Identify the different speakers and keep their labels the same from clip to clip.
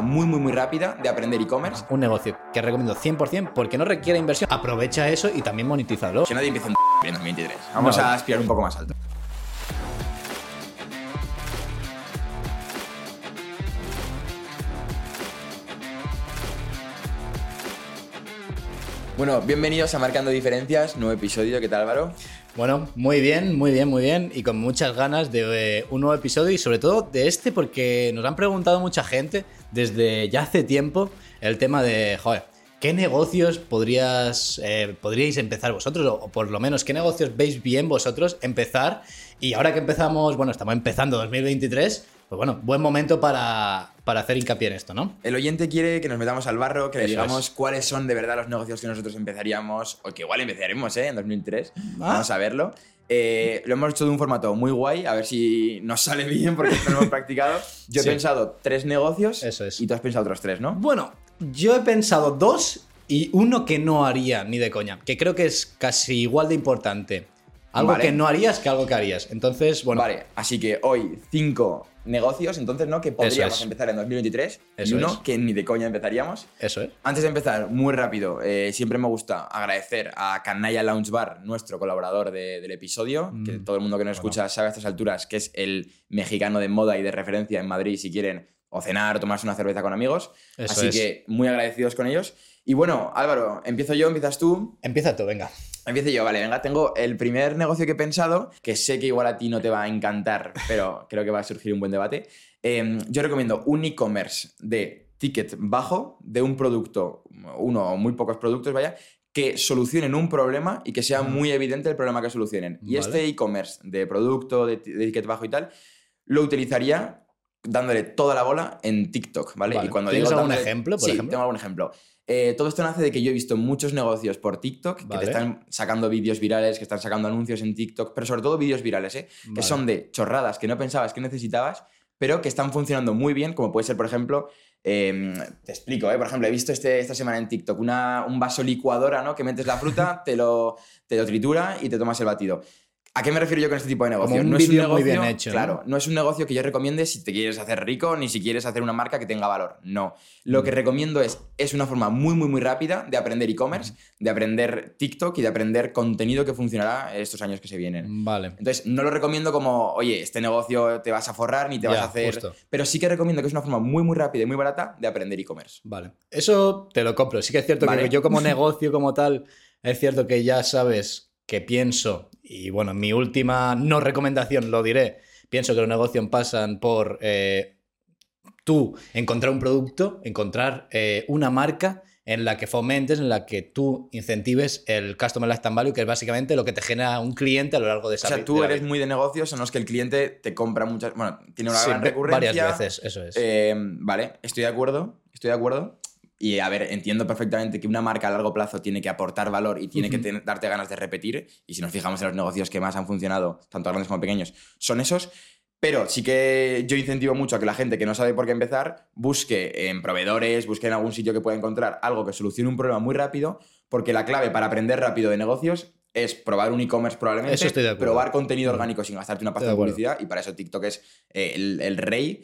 Speaker 1: forma muy, muy, muy rápida de aprender e-commerce.
Speaker 2: Un negocio que recomiendo 100% porque no requiere inversión. Aprovecha eso y también monetízalo.
Speaker 1: Que nadie empiece en 2023. Vamos
Speaker 2: No.
Speaker 1: a aspirar un poco más alto. Bueno, bienvenidos a Marcando Diferencias, nuevo episodio. ¿Qué tal, Álvaro?
Speaker 2: Bueno, muy bien, muy bien, muy bien. Y con muchas ganas de eh, un nuevo episodio y sobre todo de este porque nos han preguntado mucha gente desde ya hace tiempo el tema de, joder, ¿qué negocios podrías, eh, podríais empezar vosotros? O, o por lo menos, ¿qué negocios veis bien vosotros empezar? Y ahora que empezamos, bueno, estamos empezando 2023, pues bueno, buen momento para, para hacer hincapié en esto, ¿no?
Speaker 1: El oyente quiere que nos metamos al barro, que le digamos
Speaker 2: es.
Speaker 1: cuáles son de verdad los negocios que nosotros empezaríamos, o que igual empezaremos ¿eh? en 2003.
Speaker 2: Ah.
Speaker 1: Vamos a verlo. Eh, lo hemos hecho de un formato muy guay, a ver si nos sale bien porque esto lo hemos practicado. Yo he pensado tres negocios
Speaker 2: Eso es.
Speaker 1: y tú has pensado otros tres, ¿no?
Speaker 2: Bueno, yo he pensado dos y uno que no haría ni de coña, que creo que es casi igual de importante. Algo
Speaker 1: Vale.
Speaker 2: que no harías que algo que harías. Entonces, bueno,
Speaker 1: Vale, así que hoy cinco negocios, entonces, ¿no? Que podríamos
Speaker 2: es.
Speaker 1: empezar en 2023
Speaker 2: Eso
Speaker 1: y uno
Speaker 2: es.
Speaker 1: que ni de coña empezaríamos.
Speaker 2: eso es.
Speaker 1: Antes de empezar, muy rápido, eh, siempre me gusta agradecer a Canalla Lounge Bar, nuestro colaborador de- del episodio, que
Speaker 2: Mm,
Speaker 1: todo el mundo que nos escucha sabe a estas alturas que es el mexicano de moda y de referencia en Madrid si quieren o cenar o tomarse una cerveza con amigos.
Speaker 2: Eso
Speaker 1: Así
Speaker 2: es.
Speaker 1: que muy agradecidos con ellos. Y bueno, Álvaro, empiezo yo, empiezas tú.
Speaker 2: Empieza tú, venga.
Speaker 1: Empiezo yo, vale, venga, tengo el primer negocio que he pensado, que sé que igual a ti no te va a encantar, pero creo que va a surgir un buen debate. Eh, yo recomiendo un e-commerce de ticket bajo, de un producto, uno o muy pocos productos, vaya, que solucionen un problema y que sea muy evidente el problema que solucionen. Y este e-commerce de producto, de, ti- de ticket bajo y tal, lo utilizaría dándole toda la bola en TikTok, ¿vale?
Speaker 2: Vale.
Speaker 1: Y cuando
Speaker 2: ¿Tienes
Speaker 1: digo
Speaker 2: algún
Speaker 1: dándole-
Speaker 2: ejemplo, por
Speaker 1: sí,
Speaker 2: ejemplo?
Speaker 1: tengo algún ejemplo. Eh, todo esto nace de que yo he visto muchos negocios por TikTok que te están sacando vídeos virales, que están sacando anuncios en TikTok, pero sobre todo vídeos virales, ¿eh? que son de chorradas que no pensabas que necesitabas, pero que están funcionando muy bien, como puede ser, por ejemplo, eh, te explico, ¿eh? por ejemplo, he visto este, esta semana en TikTok una, un vaso licuadora, ¿no? Que metes la fruta, te lo, te lo tritura y te tomas el batido. ¿A qué me refiero yo con este tipo de negocio?
Speaker 2: un
Speaker 1: no es un
Speaker 2: muy
Speaker 1: negocio,
Speaker 2: bien hecho, ¿no?
Speaker 1: Claro, no es un negocio que yo recomiende si te quieres hacer rico ni si quieres hacer una marca que tenga valor. No. Lo
Speaker 2: Mm.
Speaker 1: que recomiendo es, es una forma muy, muy, muy rápida de aprender e-commerce, de aprender TikTok y de aprender contenido que funcionará estos años que se vienen.
Speaker 2: Vale.
Speaker 1: Entonces, no lo recomiendo como, oye, este negocio te vas a forrar ni te vas a hacer.
Speaker 2: justo.
Speaker 1: Pero sí que recomiendo que es una forma muy, muy rápida y muy barata de aprender e-commerce.
Speaker 2: Vale. Eso te lo compro. Sí que es cierto
Speaker 1: Vale.
Speaker 2: que yo como negocio como tal, es cierto que ya sabes que pienso, y bueno, mi última no recomendación lo diré, pienso que los negocios pasan por eh, tú encontrar un producto, encontrar eh, una marca en la que fomentes, en la que tú incentives el Customer Lifetime Value, que es básicamente lo que te genera un cliente a lo largo de
Speaker 1: O
Speaker 2: esa
Speaker 1: sea,
Speaker 2: vi-
Speaker 1: tú eres
Speaker 2: vida.
Speaker 1: muy de negocios en los que el cliente te compra muchas. Bueno, tiene una
Speaker 2: Sí,
Speaker 1: gran recurrencia.
Speaker 2: varias veces, eso es.
Speaker 1: Eh, vale, estoy de acuerdo, estoy de acuerdo. Y a ver, entiendo perfectamente que una marca a largo plazo tiene que aportar valor y tiene que darte ganas de repetir. Y si nos fijamos en los negocios que más han funcionado, tanto grandes como pequeños, son esos. Pero sí que yo incentivo mucho a que la gente que no sabe por qué empezar busque en proveedores, busque en algún sitio que pueda encontrar algo que solucione un problema muy rápido, porque la clave para aprender rápido de negocios es probar un e-commerce probablemente,
Speaker 2: Eso estoy de acuerdo.
Speaker 1: probar contenido orgánico sin gastarte una pasta de publicidad y para eso TikTok es eh, el, el rey.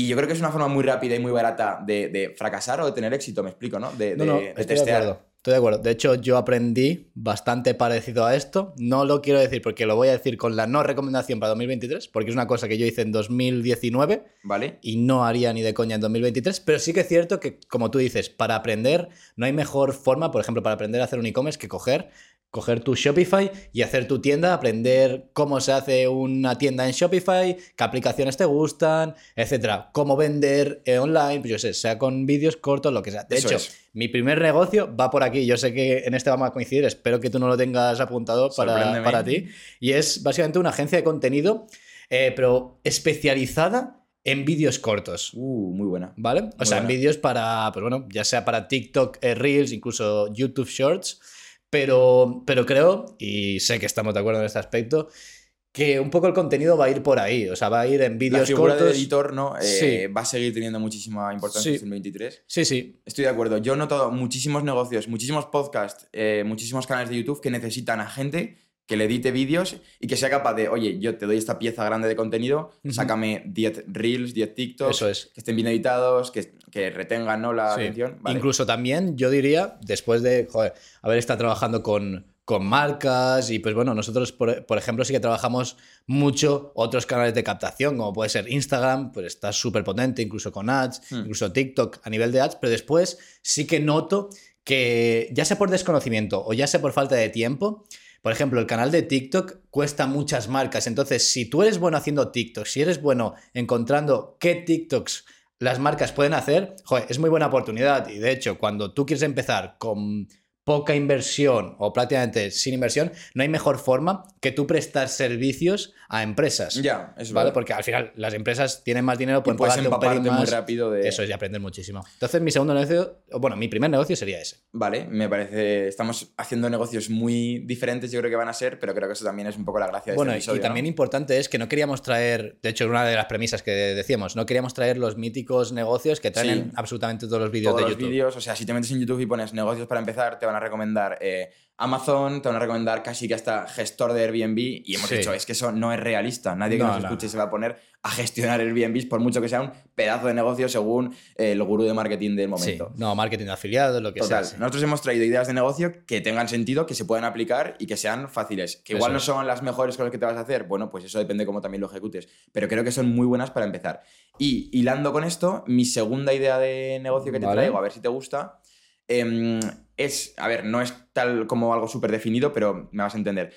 Speaker 1: Y yo creo que es una forma muy rápida y muy barata de, de fracasar o de tener éxito, me explico, ¿no? De,
Speaker 2: No,
Speaker 1: de-
Speaker 2: no,
Speaker 1: de
Speaker 2: estoy de
Speaker 1: testear.
Speaker 2: acuerdo. Estoy de acuerdo. De hecho, yo aprendí bastante parecido a esto. No lo quiero decir porque lo voy a decir con la no recomendación para 2023, porque es una cosa que yo hice en 2019
Speaker 1: ¿Vale?
Speaker 2: y no haría ni de coña en 2023. Pero sí que es cierto que, como tú dices, para aprender no hay mejor forma, por ejemplo, para aprender a hacer un e-commerce que coger. Coger tu Shopify y hacer tu tienda, aprender cómo se hace una tienda en Shopify, qué aplicaciones te gustan, etcétera. Cómo vender eh, online, pues yo sé, sea con vídeos cortos, lo que sea. De
Speaker 1: Eso
Speaker 2: hecho,
Speaker 1: es.
Speaker 2: mi primer negocio va por aquí. Yo sé que en este vamos a coincidir, espero que tú no lo tengas apuntado para, para ti. Y es básicamente una agencia de contenido, eh, pero especializada en vídeos cortos.
Speaker 1: Uh, muy buena.
Speaker 2: ¿Vale? O
Speaker 1: Muy
Speaker 2: sea, en vídeos para, pues bueno, ya sea para TikTok, eh, Reels, incluso YouTube Shorts. Pero, pero creo, y sé que estamos de acuerdo en este aspecto, que un poco el contenido va a ir por ahí. O sea, va a ir en vídeos cortos.
Speaker 1: del editor, ¿no? Eh,
Speaker 2: Sí.
Speaker 1: Va a seguir teniendo muchísima importancia
Speaker 2: Sí.
Speaker 1: en 2023.
Speaker 2: Sí, sí.
Speaker 1: Estoy de acuerdo. Yo he notado muchísimos negocios, muchísimos podcasts, eh, muchísimos canales de YouTube que necesitan a gente que le edite vídeos y que sea capaz de, oye, yo te doy esta pieza grande de contenido, sácame 10 reels, 10 TikToks,
Speaker 2: Eso es.
Speaker 1: que estén bien editados, que, que retengan ¿no? la
Speaker 2: Sí.
Speaker 1: atención. Vale.
Speaker 2: Incluso también, yo diría, después de joder, haber estado trabajando con, con marcas y pues bueno, nosotros, por, por ejemplo, sí que trabajamos mucho otros canales de captación, como puede ser Instagram, pues está súper potente, incluso con ads,
Speaker 1: Hmm.
Speaker 2: incluso TikTok a nivel de ads, pero después sí que noto que ya sea por desconocimiento o ya sea por falta de tiempo, por ejemplo, el canal de TikTok cuesta muchas marcas. Entonces, si tú eres bueno haciendo TikTok, si eres bueno encontrando qué TikToks las marcas pueden hacer, joder, es muy buena oportunidad. Y de hecho, cuando tú quieres empezar con poca inversión o prácticamente sin inversión, no hay mejor forma que tú prestar servicios a empresas.
Speaker 1: Ya, eso
Speaker 2: ¿Vale? Porque al final las empresas tienen más dinero,
Speaker 1: Y
Speaker 2: pueden
Speaker 1: puedes empaparte muy rápido de...
Speaker 2: Eso es, y aprender muchísimo. Entonces, mi segundo negocio, bueno, mi primer negocio sería ese.
Speaker 1: Vale, me parece. Estamos haciendo negocios muy diferentes, yo creo que van a ser, pero creo que eso también es un poco la gracia de
Speaker 2: Bueno,
Speaker 1: este episodio.
Speaker 2: y también
Speaker 1: ¿no?
Speaker 2: importante es que no queríamos traer, de hecho, una de las premisas que decíamos, no queríamos traer los míticos negocios que traen
Speaker 1: Sí.
Speaker 2: absolutamente todos los vídeos
Speaker 1: Todos
Speaker 2: de
Speaker 1: los
Speaker 2: YouTube.
Speaker 1: vídeos, o sea, si te metes en YouTube y pones negocios para empezar, te van a recomendar eh, Amazon, te van a recomendar casi que hasta gestor de Airbnb, y hemos
Speaker 2: Sí.
Speaker 1: dicho, es que eso no es realista. Nadie que
Speaker 2: No,
Speaker 1: nos
Speaker 2: no,
Speaker 1: escuche
Speaker 2: no.
Speaker 1: se va a poner a gestionar Airbnb, por mucho que sea un pedazo de negocio según eh, el gurú de marketing del
Speaker 2: Sí,
Speaker 1: momento.
Speaker 2: no, marketing de afiliados, lo que
Speaker 1: Total,
Speaker 2: sea. sí.
Speaker 1: nosotros hemos traído ideas de negocio que tengan sentido, que se puedan aplicar y que sean fáciles. Que igual no son las mejores cosas que te vas a hacer, bueno, pues eso depende cómo también lo ejecutes. Pero creo que son muy buenas para empezar. Y hilando con esto, mi segunda idea de negocio que te
Speaker 2: Vale.
Speaker 1: traigo, a ver si te gusta, em, es, a ver, no es tal como algo súper definido, pero me vas a entender.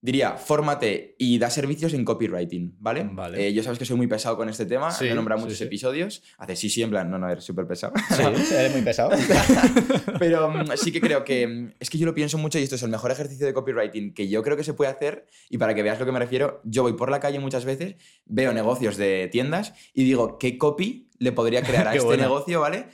Speaker 1: Diría, fórmate y da servicios en copywriting, ¿vale?
Speaker 2: Vale.
Speaker 1: Eh, yo sabes que soy muy pesado con este tema,
Speaker 2: Sí,
Speaker 1: he nombrado
Speaker 2: sí,
Speaker 1: muchos
Speaker 2: sí.
Speaker 1: episodios. Hace sí, sí, en plan, no, no, eres súper pesado.
Speaker 2: Sí, eres muy pesado.
Speaker 1: Pero mm, sí que creo que mm, es que yo lo pienso mucho y esto es el mejor ejercicio de copywriting que yo creo que se puede hacer y para que veas lo que me refiero, yo voy por la calle muchas veces, veo negocios de tiendas y digo, ¿qué copy le podría crear a este negocio, ¿vale?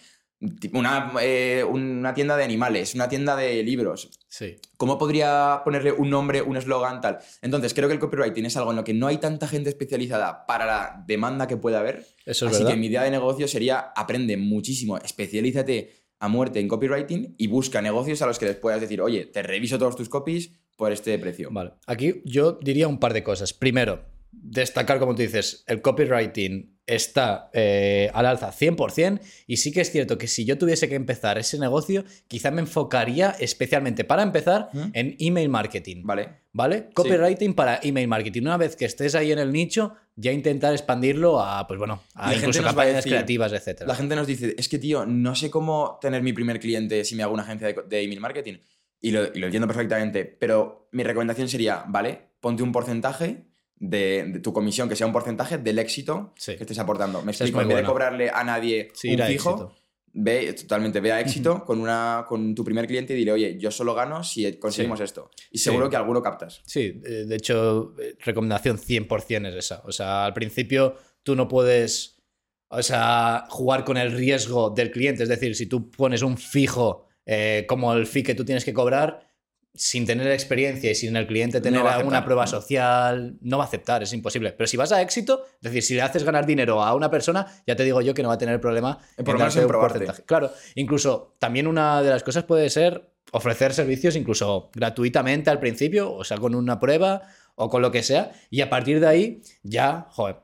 Speaker 1: Una, eh, una tienda de animales, una tienda de libros.
Speaker 2: Sí.
Speaker 1: ¿Cómo podría ponerle un nombre, un eslogan, tal? Entonces, creo que el copywriting es algo en lo que no hay tanta gente especializada para la demanda que puede haber.
Speaker 2: Eso es
Speaker 1: Así
Speaker 2: verdad.
Speaker 1: que mi idea de negocio sería aprende muchísimo, especialízate a muerte en copywriting y busca negocios a los que les puedas decir, oye, te reviso todos tus copies por este precio.
Speaker 2: Vale. Aquí yo diría un par de cosas. Primero, destacar, como tú dices, el copywriting está eh, al alza 100% y sí que es cierto que si yo tuviese que empezar ese negocio, quizá me enfocaría especialmente para empezar
Speaker 1: ¿Mm?
Speaker 2: en email marketing.
Speaker 1: Vale.
Speaker 2: ¿Vale? Copywriting para email marketing. Una vez que estés ahí en el nicho, ya intentar expandirlo a, pues bueno, a incluso campañas
Speaker 1: decir-
Speaker 2: creativas, etc.
Speaker 1: La gente nos dice, es que tío, no sé cómo tener mi primer cliente si me hago una agencia de email marketing. Y lo, y lo entiendo perfectamente, pero mi recomendación sería, vale, ponte un porcentaje de, de tu comisión, que sea un porcentaje del éxito
Speaker 2: Sí.
Speaker 1: que estés aportando. Me explico, en vez de cobrarle a nadie
Speaker 2: Sí,
Speaker 1: un fijo,
Speaker 2: éxito.
Speaker 1: ve totalmente, ve a éxito con, una, con tu primer cliente y dile, oye, yo solo gano si conseguimos esto. Y seguro que alguno captas.
Speaker 2: Sí, eh, de hecho, eh, recomendación 100% es esa. O sea, al principio tú no puedes, o sea, jugar con el riesgo del cliente. Es decir, si tú pones un fijo eh, como el fee que tú tienes que cobrar, sin tener experiencia y sin el cliente tener
Speaker 1: No
Speaker 2: alguna
Speaker 1: aceptar,
Speaker 2: prueba
Speaker 1: no.
Speaker 2: social, no va a aceptar, es imposible. Pero si vas a éxito, es decir, si le haces ganar dinero a una persona, ya te digo yo que no va a tener problema
Speaker 1: Eh, por menos
Speaker 2: darte
Speaker 1: en
Speaker 2: un porcentaje. Claro, incluso también una de las cosas puede ser ofrecer servicios incluso gratuitamente al principio, o sea, con una prueba o con lo que sea, y a partir de ahí ya, joder,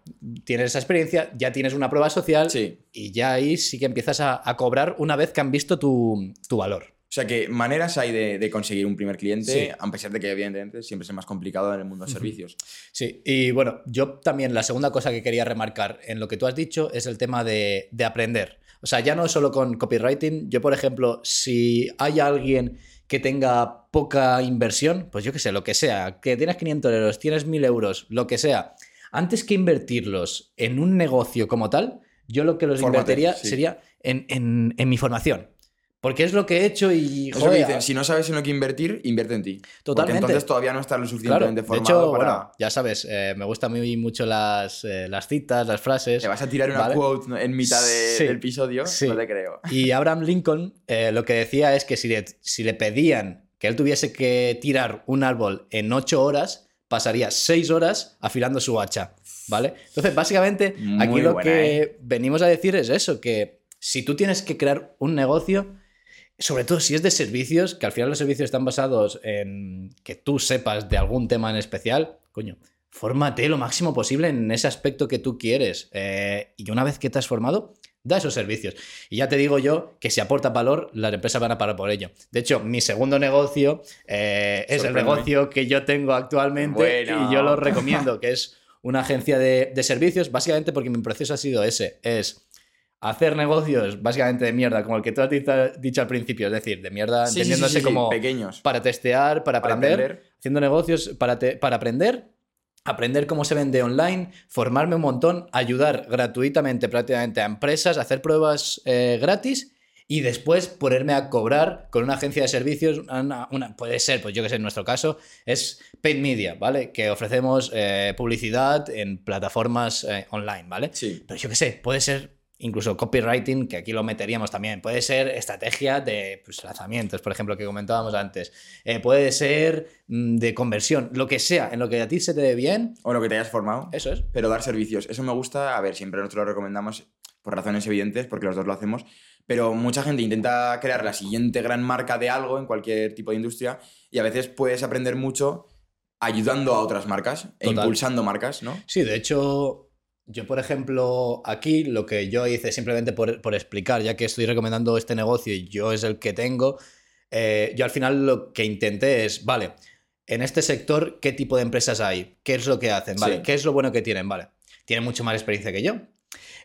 Speaker 2: tienes esa experiencia, ya tienes una prueba social
Speaker 1: Sí.
Speaker 2: y ya ahí sí que empiezas a, a cobrar una vez que han visto tu, tu valor.
Speaker 1: O sea que maneras hay de, de conseguir un primer cliente,
Speaker 2: Sí.
Speaker 1: a pesar de que evidentemente siempre es más complicado en el mundo de servicios.
Speaker 2: Sí, y bueno, yo también la segunda cosa que quería remarcar en lo que tú has dicho es el tema de, de aprender. O sea, ya no solo con copywriting, yo por ejemplo, si hay alguien que tenga poca inversión, pues yo qué sé, lo que sea, que tienes 500 euros, tienes 1000 euros, lo que sea, antes que invertirlos en un negocio como tal, yo lo que los
Speaker 1: Fórmate,
Speaker 2: invertiría
Speaker 1: sí.
Speaker 2: sería en, en- en mi formación. Porque es lo que he hecho y...
Speaker 1: Es lo que
Speaker 2: joder,
Speaker 1: dicen, si no sabes en lo que invertir, invierte en ti.
Speaker 2: Totalmente.
Speaker 1: Porque entonces todavía no estás lo
Speaker 2: Claro,
Speaker 1: suficientemente
Speaker 2: de
Speaker 1: formado
Speaker 2: hecho,
Speaker 1: para...
Speaker 2: bueno, ya sabes, eh, me gustan muy mucho las, eh, las citas, las frases.
Speaker 1: Te vas a tirar una
Speaker 2: ¿vale?
Speaker 1: quote en mitad de-
Speaker 2: Sí,
Speaker 1: del episodio,
Speaker 2: sí.
Speaker 1: no te creo.
Speaker 2: Y Abraham Lincoln eh, lo que decía es que si le, si le pedían que él tuviese que tirar un árbol en ocho horas, pasaría seis horas afilando su hacha, ¿vale? Entonces, básicamente,
Speaker 1: Muy
Speaker 2: aquí lo
Speaker 1: buena,
Speaker 2: que venimos a decir es eso, que si tú tienes que crear un negocio, sobre todo si es de servicios, que al final los servicios están basados en que tú sepas de algún tema en especial, coño, fórmate lo máximo posible en ese aspecto que tú quieres. Eh, y una vez que te has formado, da esos servicios. Y ya te digo yo que si aporta valor, las empresas van a pagar por ello. De hecho, mi segundo negocio eh, es el negocio que yo tengo actualmente y yo lo recomiendo, que es una agencia de, de, servicios, básicamente porque mi proceso ha sido ese, es hacer negocios básicamente de mierda, como el que tú has dicho al principio, es decir, de mierda, entendiéndose como
Speaker 1: pequeños.
Speaker 2: Para testear, para aprender, haciendo negocios para, para aprender, aprender cómo se vende online, formarme un montón, ayudar gratuitamente prácticamente a empresas, hacer pruebas eh, gratis y después ponerme a cobrar con una agencia de servicios, una, puede ser, pues yo que sé, en nuestro caso, es Paid Media, ¿vale? Que ofrecemos eh, publicidad en plataformas eh, online, ¿vale?
Speaker 1: Sí.
Speaker 2: Pero yo que sé, puede ser incluso copywriting, que aquí lo meteríamos también. Puede ser estrategia de pues, lanzamientos, por ejemplo, que comentábamos antes. Eh, puede ser mm, de conversión, lo que sea, en lo que a ti se te dé bien.
Speaker 1: O lo que te hayas formado.
Speaker 2: Eso es.
Speaker 1: Pero dar servicios. Eso me gusta. A ver, siempre nosotros lo recomendamos por razones evidentes, porque los dos lo hacemos. Pero mucha gente intenta crear la siguiente gran marca de algo en cualquier tipo de industria y a veces puedes aprender mucho ayudando a otras marcas e impulsando marcas, ¿no?
Speaker 2: Sí, de hecho, yo, por ejemplo, aquí lo que yo hice simplemente por, explicar, ya que estoy recomendando este negocio y yo es el que tengo, eh, yo al final lo que intenté es, vale, en este sector, ¿qué tipo de empresas hay? ¿Qué es lo que hacen? ¿Vale? ¿Qué es lo bueno que tienen? Vale. Tienen mucho más experiencia que yo.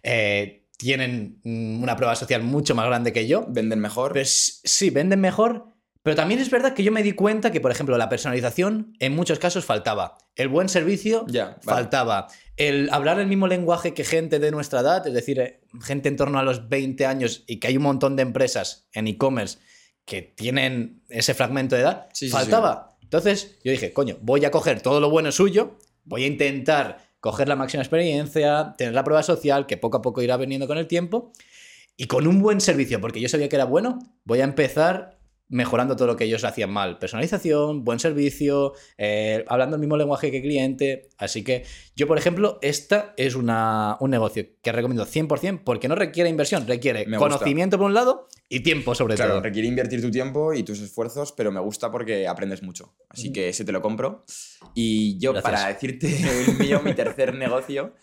Speaker 2: Eh, tienen mm, una prueba social mucho más grande que yo.
Speaker 1: ¿Venden mejor?
Speaker 2: Pues sí, venden mejor, pero también es verdad que yo me di cuenta que, por ejemplo, la personalización en muchos casos faltaba. El buen servicio faltaba. El hablar el mismo lenguaje que gente de nuestra edad, es decir, eh, gente en torno a los 20 años y que hay un montón de empresas en e-commerce que tienen ese fragmento de edad, faltaba. Entonces yo dije, coño, voy a coger todo lo bueno suyo, voy a intentar coger la máxima experiencia, tener la prueba social, que poco a poco irá veniendo con el tiempo, y con un buen servicio, porque yo sabía que era bueno, voy a empezar mejorando todo lo que ellos hacían mal. Personalización, buen servicio, eh, hablando el mismo lenguaje que el cliente. Así que yo, por ejemplo, esta es una, un negocio que recomiendo 100% porque no requiere inversión, requiere conocimiento por un lado y tiempo sobre
Speaker 1: claro,
Speaker 2: todo.
Speaker 1: requiere invertir tu tiempo y tus esfuerzos, pero me gusta porque aprendes mucho. Así que ese te lo compro. Y yo, para decirte el mío, mi tercer negocio,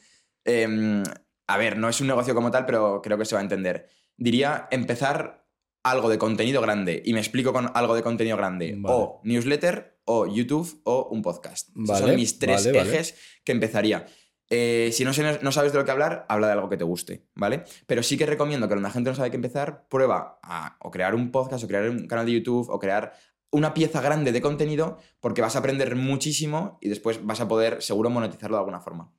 Speaker 1: em, a ver, no es un negocio como tal, pero creo que se va a entender. Diría empezar algo de contenido grande y me explico con algo de contenido grande, o newsletter, o YouTube, o un podcast. son mis tres ejes que empezaría. Eh, si no, no, sabes de lo que hablar, habla de algo que te guste, ¿vale? Pero sí que recomiendo que cuando la gente no sabe qué empezar, prueba a o crear un podcast, o crear un canal de YouTube, o crear una pieza grande de contenido, porque vas a aprender muchísimo y después vas a poder seguro monetizarlo de alguna forma.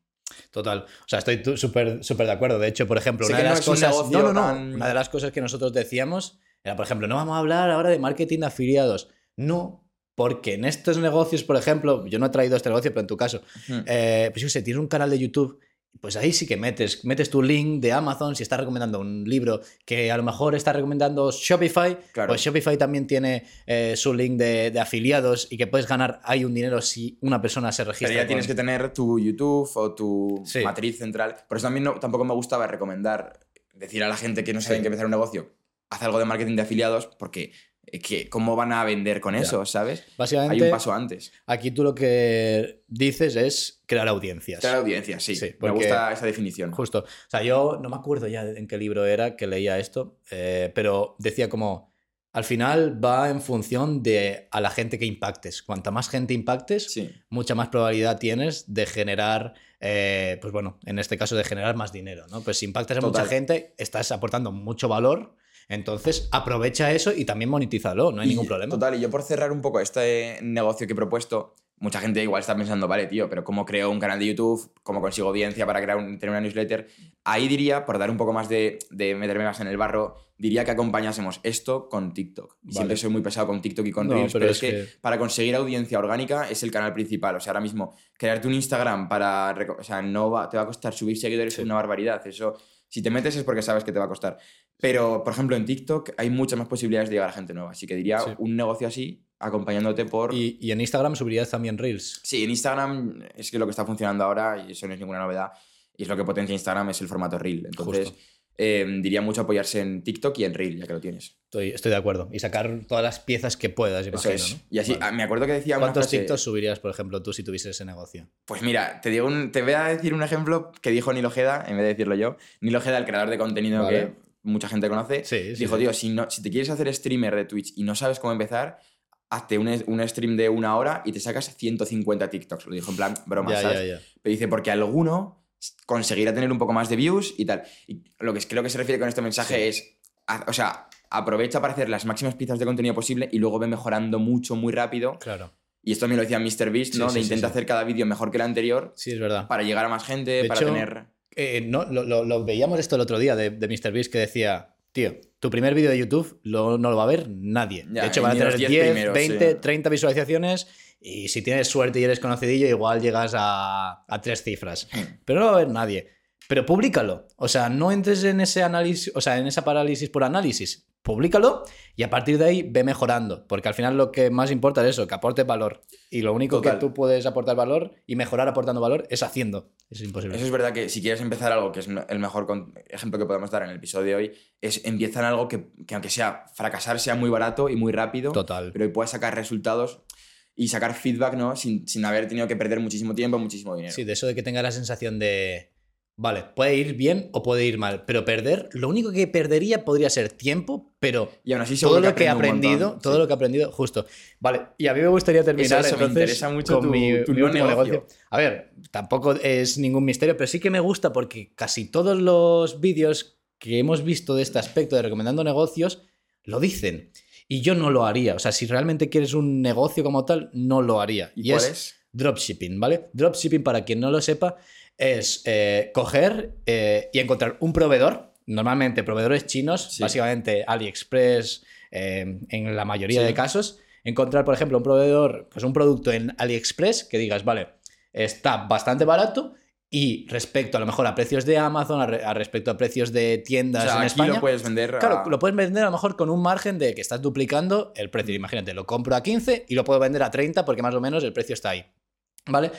Speaker 2: Total. O sea, estoy súper súper de acuerdo. De hecho, por ejemplo, una de las cosas. No, no, Una de las cosas que nosotros decíamos era, por ejemplo, no vamos a hablar ahora de marketing de afiliados. No, porque en estos negocios, por ejemplo, yo no he traído este negocio, pero en tu caso, eh, pues yo sé, tienes un canal de YouTube, pues ahí sí que metes, metes tu link de Amazon si estás recomendando un libro que a lo mejor está recomendando Shopify, pues Shopify también tiene eh, su link de, afiliados y que puedes ganar ahí un dinero si una persona se registra.
Speaker 1: Pero ya tienes que tener tu YouTube o tu matriz central. Por eso también no, tampoco me gustaba recomendar, decir a la gente que no saben que empezar un negocio, haz algo de marketing de afiliados porque que, ¿cómo van a vender con eso, sabes?
Speaker 2: Básicamente,
Speaker 1: Hay un paso antes.
Speaker 2: Aquí tú lo que dices es crear audiencias.
Speaker 1: Crear audiencias, sí. me gusta esa definición.
Speaker 2: Justo. O sea, yo no me acuerdo ya en qué libro era que leía esto, eh, pero decía como, al final va en función de a la gente que impactes. Cuanta más gente impactes, mucha más probabilidad tienes de generar, eh, pues bueno, en este caso de generar más dinero, ¿no? Pues si impactas a mucha gente, estás aportando mucho valor entonces, aprovecha eso y también monetízalo, no hay ningún problema.
Speaker 1: Total, y yo por cerrar un poco este negocio que he propuesto, mucha gente igual está pensando, vale, tío, pero ¿cómo creo un canal de YouTube? ¿Cómo consigo audiencia para crear un, tener una newsletter? Ahí diría, por dar un poco más de, meterme más en el barro, diría que acompañásemos esto con TikTok. Siempre soy muy pesado con TikTok y con Reels, pero, es, que, para conseguir audiencia orgánica es el canal principal. O sea, ahora mismo, crearte un Instagram para... O sea, no va, te va a costar subir seguidores una barbaridad. Eso si te metes es porque sabes que te va a costar. Pero, por ejemplo, en TikTok hay muchas más posibilidades de llegar a gente nueva. Así que diría un negocio así, acompañándote por...
Speaker 2: ¿Y, en Instagram subirías también Reels?
Speaker 1: Sí, en Instagram es que lo que está funcionando ahora, y eso no es ninguna novedad, y es lo que potencia Instagram, es el formato Reel. Entonces, eh, diría mucho apoyarse en TikTok y en Reel, ya que lo tienes.
Speaker 2: Estoy, estoy de acuerdo. Y sacar todas las piezas que puedas,
Speaker 1: Eso
Speaker 2: imagino,
Speaker 1: es.
Speaker 2: ¿no?
Speaker 1: Y así,
Speaker 2: Vale.
Speaker 1: ah, me acuerdo que decía
Speaker 2: ¿Cuántos
Speaker 1: frase-
Speaker 2: TikToks subirías, por ejemplo, tú si tuvieses ese negocio?
Speaker 1: Pues mira, te, digo un- te voy a decir un ejemplo que dijo Nilo Ojeda, en vez de decirlo yo. Nilo Ojeda, el creador de contenido
Speaker 2: Vale.
Speaker 1: que mucha gente conoce,
Speaker 2: Sí, sí,
Speaker 1: dijo,
Speaker 2: sí.
Speaker 1: tío, si, no, si te quieres hacer streamer de Twitch y no sabes cómo empezar, hazte un, un stream de una hora y te sacas 150 TikToks. Lo dijo en plan broma. Pero dice, porque alguno conseguirá tener un poco más de views y tal. Y lo que creo que se refiere con este mensaje
Speaker 2: Sí.
Speaker 1: es, a- o sea, aprovecha para hacer las máximas piezas de contenido posible y luego ve mejorando mucho, muy rápido.
Speaker 2: Claro.
Speaker 1: Y esto me lo decía MrBeast,
Speaker 2: Sí,
Speaker 1: ¿no?
Speaker 2: sí,
Speaker 1: de intenta hacer cada vídeo mejor que el anterior
Speaker 2: Sí, es verdad.
Speaker 1: para llegar a más gente,
Speaker 2: De
Speaker 1: para
Speaker 2: hecho,
Speaker 1: tener...
Speaker 2: Eh, no, lo, lo- lo veíamos esto el otro día de, de MrBeast que decía, tío, tu primer vídeo de YouTube lo- no lo va a ver nadie.
Speaker 1: Ya,
Speaker 2: de hecho, van a tener
Speaker 1: 10
Speaker 2: 10,
Speaker 1: primeros,
Speaker 2: 20,
Speaker 1: sí.
Speaker 2: 30 visualizaciones y si tienes suerte y eres conocidillo, igual llegas a, a tres cifras.
Speaker 1: Hmm.
Speaker 2: Pero no lo va a ver nadie. Pero públicalo. O sea, no entres en ese análisis, o sea, en esa parálisis por análisis. Públicalo y a partir de ahí ve mejorando. Porque al final lo que más importa es eso, que aporte valor. Y lo único
Speaker 1: Total.
Speaker 2: que tú puedes aportar valor y mejorar aportando valor es haciendo. Eso es imposible.
Speaker 1: Eso es verdad que si quieres empezar algo, que es el mejor ejemplo que podemos dar en el episodio de hoy, es empieza en algo que, que aunque sea fracasar, sea muy barato y muy rápido,
Speaker 2: Total.
Speaker 1: pero puedas sacar resultados y sacar feedback, ¿no? Sin, sin haber tenido que perder muchísimo tiempo, muchísimo dinero.
Speaker 2: Sí, de eso de que tenga la sensación de. Vale, puede ir bien o puede ir mal, pero perder, lo único que perdería podría ser tiempo, pero
Speaker 1: Y aún así
Speaker 2: todo lo que he aprendido,
Speaker 1: montón,
Speaker 2: todo
Speaker 1: sí.
Speaker 2: lo que he aprendido, justo. Vale, y a mí me gustaría terminar
Speaker 1: Eso, eso, me
Speaker 2: entonces
Speaker 1: interesa mucho
Speaker 2: con
Speaker 1: tu-
Speaker 2: mi,
Speaker 1: tu
Speaker 2: negocio.
Speaker 1: negocio.
Speaker 2: A ver, tampoco es ningún misterio, pero sí que me gusta porque casi todos los vídeos que hemos visto de este aspecto de recomendando negocios lo dicen. Y yo no lo haría. O sea, si realmente quieres un negocio como tal, no lo haría.
Speaker 1: ¿Y, cuál
Speaker 2: es
Speaker 1: es?
Speaker 2: Dropshipping, ¿vale? Dropshipping, para quien no lo sepa, es eh, coger eh, y encontrar un proveedor, normalmente proveedores chinos,
Speaker 1: Sí.
Speaker 2: básicamente AliExpress, eh, en la mayoría
Speaker 1: Sí.
Speaker 2: de casos, encontrar, por ejemplo, un proveedor, pues un producto en AliExpress que digas, vale, está bastante barato y respecto a lo mejor a precios de Amazon, a, re- a respecto a precios de
Speaker 1: O
Speaker 2: tiendas
Speaker 1: sea,
Speaker 2: en
Speaker 1: aquí
Speaker 2: España.
Speaker 1: lo puedes vender a-
Speaker 2: Claro, lo puedes vender a lo mejor con un margen de que estás duplicando el precio. Imagínate, lo compro a 15 y lo puedo vender a 30 porque más o menos el precio está ahí. ¿Vale?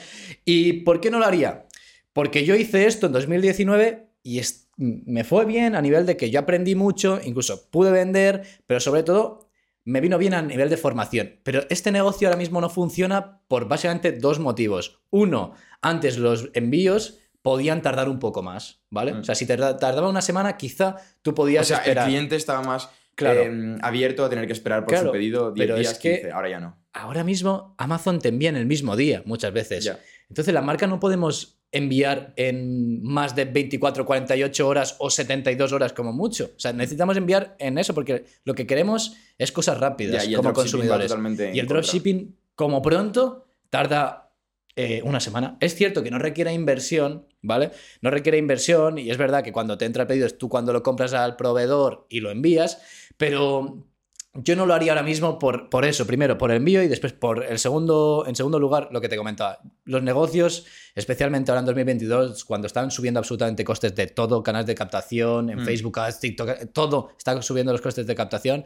Speaker 2: ¿Y por qué no lo haría? Porque yo hice esto en 2019 y es- me fue bien a nivel de que yo aprendí mucho, incluso pude vender, pero sobre todo me vino bien a nivel de formación. Pero este negocio ahora mismo no funciona por básicamente dos motivos. Uno, antes los envíos podían tardar un poco más, ¿vale?
Speaker 1: Mm.
Speaker 2: O sea, si te tardaba una semana, quizá tú
Speaker 1: O
Speaker 2: podías
Speaker 1: sea,
Speaker 2: esperar.
Speaker 1: el cliente estaba más
Speaker 2: Claro.
Speaker 1: eh, abierto a tener que esperar por
Speaker 2: Claro,
Speaker 1: su pedido 10
Speaker 2: pero es
Speaker 1: días,
Speaker 2: que-
Speaker 1: 15, ahora ya no.
Speaker 2: Ahora mismo Amazon te envía en el mismo día muchas veces. Entonces la marca no podemos enviar en más de 24, 48 horas o 72 horas como mucho. O sea, necesitamos enviar en eso porque lo que queremos es cosas rápidas
Speaker 1: Ya,
Speaker 2: como consumidores. Y el dropshipping, como pronto, tarda eh, una semana. Es cierto que no requiere inversión, ¿vale? No requiere inversión y es verdad que cuando te entra el pedido es tú cuando lo compras al proveedor y lo envías, pero yo no lo haría ahora mismo por, por eso, primero por el envío y después por el segundo, en segundo lugar, lo que te comentaba. Los negocios, especialmente ahora en 2022, cuando están subiendo absolutamente costes de todo, canales de captación, en
Speaker 1: Mm.
Speaker 2: Facebook Ads, TikTok, todo está subiendo los costes de captación.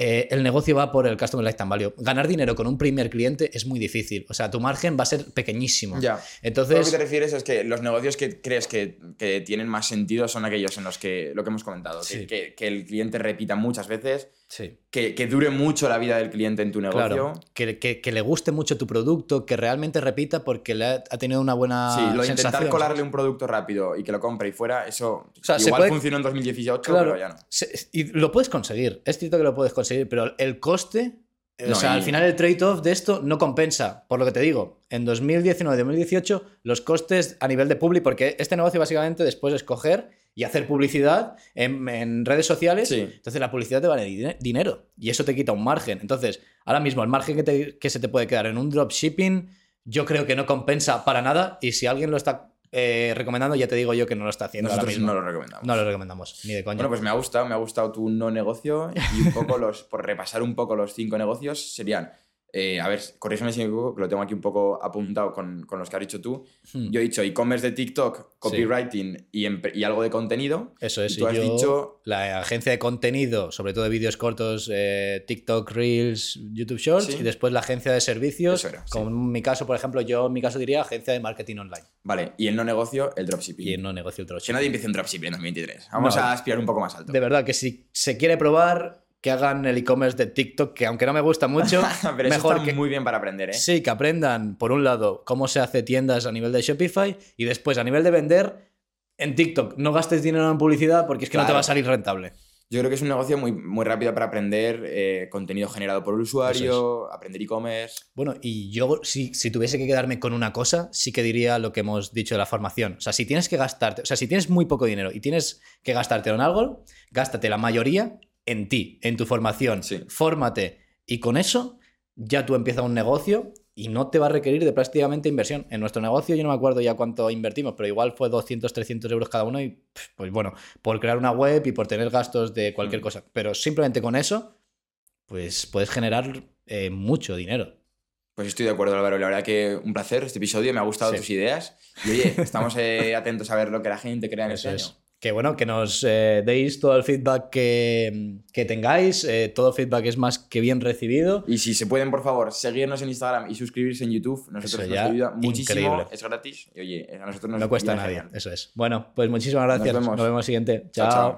Speaker 2: eh, el negocio va por el Customer Lifetime Value. Ganar dinero con un primer cliente es muy difícil. O sea, tu margen va a ser pequeñísimo.
Speaker 1: Ya. Todo lo que
Speaker 2: Entonces,
Speaker 1: te refieres es que los negocios que crees que, que tienen más sentido son aquellos en los que, lo que hemos comentado, que-
Speaker 2: Sí.
Speaker 1: que, que el cliente repita muchas veces,
Speaker 2: sí.
Speaker 1: que, que dure mucho la vida del cliente en tu negocio.
Speaker 2: Claro, que, que- que le guste mucho tu producto, que realmente repita porque le ha, ha tenido una buena
Speaker 1: Sí, lo de intentar
Speaker 2: sensación,
Speaker 1: colarle
Speaker 2: ¿sabes?
Speaker 1: un producto rápido y que lo compre y fuera, eso
Speaker 2: sea,
Speaker 1: igual
Speaker 2: puede-
Speaker 1: funcionó en 2018,
Speaker 2: Claro,
Speaker 1: pero ya no.
Speaker 2: se- y lo puedes conseguir, es cierto que lo puedes conseguir, pero el coste, o
Speaker 1: No,
Speaker 2: sea,
Speaker 1: y-
Speaker 2: al final el trade-off de esto no compensa, por lo que te digo, en 2019-2018 los costes a nivel de public, porque este negocio básicamente después es coger y hacer publicidad en, en redes sociales,
Speaker 1: Sí.
Speaker 2: entonces la publicidad te vale dine- dinero y eso te quita un margen. Entonces, ahora mismo el margen que, te- que se te puede quedar en un dropshipping yo creo que no compensa para nada y si alguien lo está eh, recomendando ya te digo yo que no lo está haciendo ahora
Speaker 1: Nosotros
Speaker 2: mismo.
Speaker 1: no lo recomendamos.
Speaker 2: No lo recomendamos, ni de coña.
Speaker 1: Bueno, pues me ha gustado, me ha gustado tu no negocio y un poco los, por repasar un poco los cinco negocios, serían eh, a ver, corrígeme si me equivoco, que lo tengo aquí un poco apuntado con, con los que has dicho tú.
Speaker 2: Hmm.
Speaker 1: Yo he dicho e-commerce de TikTok, copywriting y, empre- y algo de contenido.
Speaker 2: Eso es.
Speaker 1: y tú has
Speaker 2: yo,
Speaker 1: dicho
Speaker 2: la agencia de contenido, sobre todo de vídeos cortos, eh, TikTok, Reels, YouTube Shorts,
Speaker 1: Sí.
Speaker 2: y después la agencia de servicios.
Speaker 1: Eso era, sí.
Speaker 2: Como en mi caso, por ejemplo, yo en mi caso diría agencia de marketing online.
Speaker 1: Vale, y el no negocio, el dropshipping.
Speaker 2: Y no negocio el
Speaker 1: Que
Speaker 2: dropshipping.
Speaker 1: nadie empiece un dropshipping en 2023. Vamos
Speaker 2: No.
Speaker 1: a aspirar un poco más alto.
Speaker 2: De verdad que si se quiere probar, que hagan el e-commerce de TikTok, que aunque no me gusta mucho,
Speaker 1: Pero eso
Speaker 2: mejor
Speaker 1: está
Speaker 2: que,
Speaker 1: muy bien para aprender, ¿eh?
Speaker 2: Sí, que aprendan, por un lado, cómo se hace tiendas a nivel de Shopify y después a nivel de vender en TikTok. No gastes dinero en publicidad porque es que no te va a salir rentable.
Speaker 1: Yo creo que es un negocio muy, muy rápido para aprender eh, contenido generado por el usuario, aprender e-commerce.
Speaker 2: Bueno, y yo, si, si tuviese que quedarme con una cosa, sí que diría lo que hemos dicho de la formación. O sea, si tienes que gastarte, o sea, si tienes muy poco dinero y tienes que gastártelo en algo, gástate la mayoría en ti, en tu formación.
Speaker 1: Sí.
Speaker 2: Fórmate. Y con eso ya tú empiezas un negocio y no te va a requerir de prácticamente inversión. En nuestro negocio yo no me acuerdo ya cuánto invertimos, pero igual fue 200, 300 euros cada uno y pues bueno, por crear una web y por tener gastos de cualquier
Speaker 1: Mm.
Speaker 2: cosa. Pero simplemente con eso, pues puedes generar eh, mucho dinero.
Speaker 1: Pues estoy de acuerdo, Álvaro. La verdad que un placer este episodio. Me ha gustado
Speaker 2: Sí.
Speaker 1: tus ideas. Y oye, estamos eh, atentos a ver lo que la gente crea en
Speaker 2: Eso
Speaker 1: este
Speaker 2: es. Que bueno, que nos eh, deis todo el feedback que, que tengáis. eh, todo feedback es más que bien recibido.
Speaker 1: Y si se pueden, por favor, seguirnos en Instagram y suscribirse en YouTube, nosotros
Speaker 2: Eso
Speaker 1: nos ayuda muchísimo.
Speaker 2: increíble.
Speaker 1: Es gratis. Y oye, a nosotros nos
Speaker 2: No cuesta a nadie.
Speaker 1: genial.
Speaker 2: Eso es. Bueno, pues muchísimas gracias.
Speaker 1: vemos.
Speaker 2: Nos vemos siguiente.
Speaker 1: Chao,
Speaker 2: chao.
Speaker 1: chao.